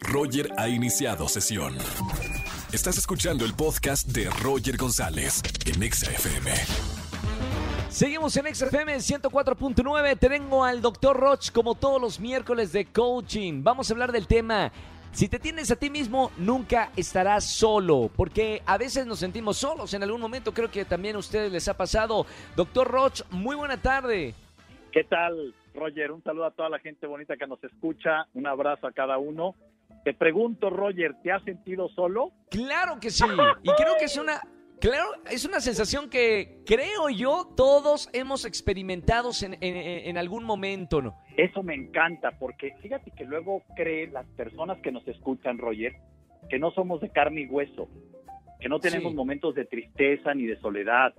Roger ha iniciado sesión. Estás escuchando el podcast de Roger González en Exa FM. Seguimos en XFM 104.9. Tengo al Dr. Roch como todos los miércoles de coaching. Vamos a hablar del tema. Si te tienes a ti mismo, nunca estarás solo, porque a veces nos sentimos solos en algún momento. Creo que también a ustedes les ha pasado. Doctor Roch, muy buena tarde. ¿Qué tal, Roger? Un saludo a toda la gente bonita que nos escucha. Un abrazo a cada uno. Te pregunto, Roger, ¿te has sentido solo? Claro que sí. Y creo que es una Claro, es una sensación que creo yo todos hemos experimentado en, en, algún momento, ¿no? Eso me encanta, porque fíjate que luego creen las personas que nos escuchan, Roger, que no somos de carne y hueso, que no tenemos momentos de tristeza ni de soledad,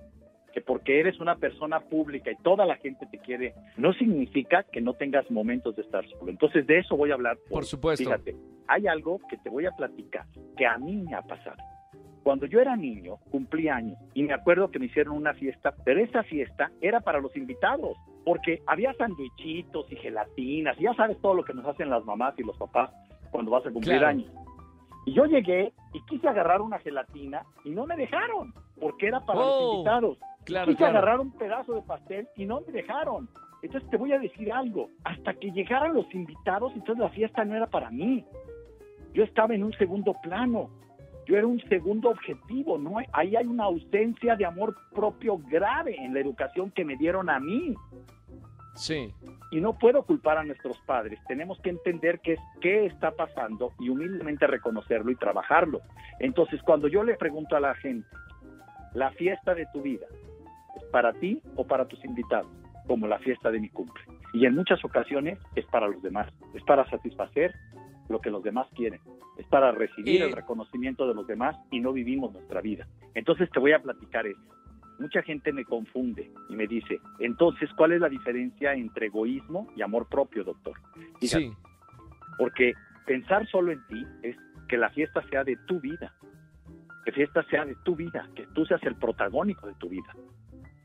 que porque eres una persona pública y toda la gente te quiere, no significa que no tengas momentos de estar solo. Entonces de eso voy a hablar. Por supuesto. Fíjate, hay algo que te voy a platicar que a mí me ha pasado. Cuando yo era niño, cumplí años y me acuerdo que me hicieron una fiesta, pero esa fiesta era para los invitados, porque había sandwichitos y gelatinas, y ya sabes todo lo que nos hacen las mamás y los papás cuando vas a cumplir años. Y yo llegué y quise agarrar una gelatina y no me dejaron, porque era para los oh, invitados. Claro, quise agarrar un pedazo de pastel y no me dejaron. Entonces te voy a decir algo, hasta que llegaran los invitados, entonces la fiesta no era para mí. Yo estaba en un segundo plano yo era un segundo objetivo, ¿no? Ahí hay una ausencia de amor propio grave en la educación que me dieron a mí. Sí. Y no puedo culpar a nuestros padres. Tenemos que entender qué, es, qué está pasando y humildemente reconocerlo y trabajarlo. Entonces, cuando yo le pregunto a la gente, la fiesta de tu vida, ¿es para ti o para tus invitados? Como la fiesta de mi cumple. Y en muchas ocasiones es para los demás. Es para satisfacer lo que los demás quieren, es para recibir el reconocimiento de los demás y no vivimos nuestra vida. Entonces te voy a platicar eso. Mucha gente me confunde y me dice, entonces, ¿cuál es la diferencia entre egoísmo y amor propio, doctor? sí. Porque pensar solo en ti es que la fiesta sea de tu vida, que fiesta sea de tu vida, que tú seas el protagónico de tu vida,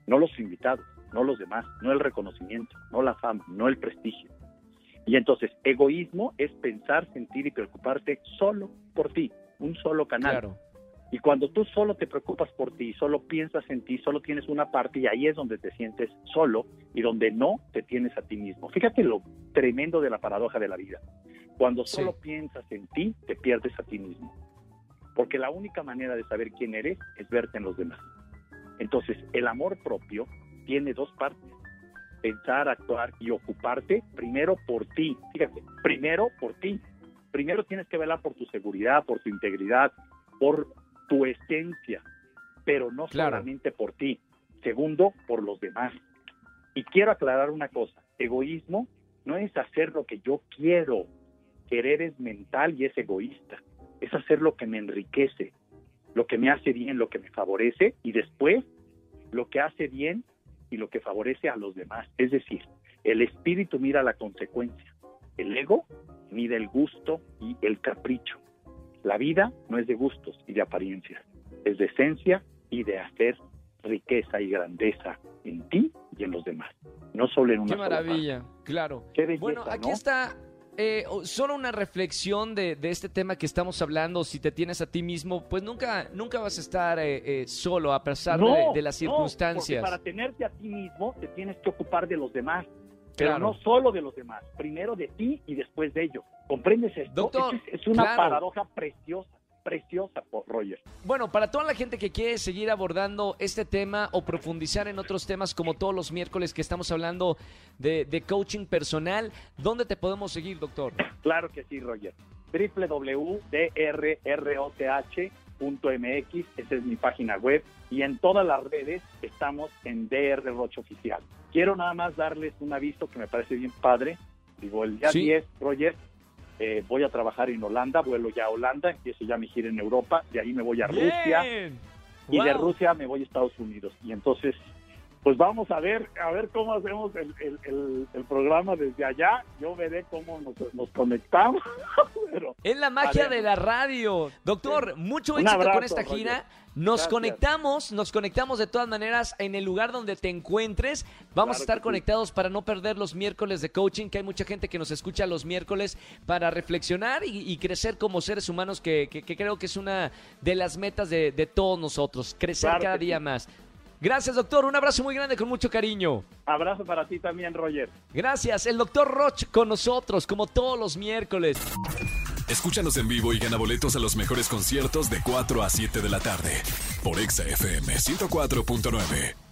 no los invitados, no los demás, no el reconocimiento, no la fama, no el prestigio. Y entonces, egoísmo es pensar, sentir y preocuparte solo por ti, un solo canal. Y cuando tú solo te preocupas por ti, solo piensas en ti, solo tienes una parte y ahí es donde te sientes solo y donde no te tienes a ti mismo. Fíjate lo tremendo de la paradoja de la vida. Cuando solo piensas en ti, te pierdes a ti mismo. Porque la única manera de saber quién eres es verte en los demás. Entonces, el amor propio tiene dos partes pensar, actuar y ocuparte primero por ti. Fíjate, primero por ti. Primero tienes que velar por tu seguridad, por tu integridad, por tu esencia, pero no solamente por ti. Segundo, por los demás. Y quiero aclarar una cosa, egoísmo no es hacer lo que yo quiero. Querer es mental y es egoísta. Es hacer lo que me enriquece, lo que me hace bien, lo que me favorece y después lo que hace bien y lo que favorece a los demás. Es decir, el espíritu mira la consecuencia, el ego mide el gusto y el capricho. La vida no es de gustos y de apariencias, es de esencia y de hacer riqueza y grandeza en ti y en los demás, no solo en una Qué maravilla, claro. bueno, aquí está eh, solo una reflexión de, este tema que estamos hablando, si te tienes a ti mismo, pues nunca, nunca vas a estar eh, eh, solo a pesar de, las circunstancias. No, para tenerte a ti mismo te tienes que ocupar de los demás, pero no solo de los demás, primero de ti y después de ellos. ¿Comprendes esto? es, una paradoja preciosa preciosa, Roger. Bueno, para toda la gente que quiere seguir abordando este tema o profundizar en otros temas como todos los miércoles que estamos hablando de, coaching personal, ¿dónde te podemos seguir, doctor? Claro que sí, Roger. www.drroth.mx, esa es mi página web, y en todas las redes estamos en DR Roche Oficial. Quiero nada más darles un aviso que me parece bien padre. Digo, el día 10, Roger, eh, voy a trabajar en Holanda, vuelo ya a Holanda, empiezo ya mi gira en Europa, de ahí me voy a Rusia. Y de Rusia me voy a Estados Unidos. Y entonces, pues vamos a ver, a ver cómo hacemos el, el, programa desde allá. Yo veré cómo nos, conectamos, pero Es la magia de la radio. Doctor, mucho éxito con esta Roger. gira. Nos Gracias. conectamos, nos conectamos de todas maneras en el lugar donde te encuentres. Vamos a estar sí. conectados para no perder los miércoles de coaching, que hay mucha gente que nos escucha los miércoles para reflexionar y, y crecer como seres humanos, que, que- que creo que es una de las metas de, de todos nosotros, crecer Claro cada día sí. más. Gracias, doctor. Un abrazo muy grande con mucho cariño. Abrazo para ti también, Roger. Gracias. El doctor Roch con nosotros, como todos los miércoles. Escúchanos en vivo y gana boletos a los mejores conciertos de 4 a 7 de la tarde por Exa FM 104.9.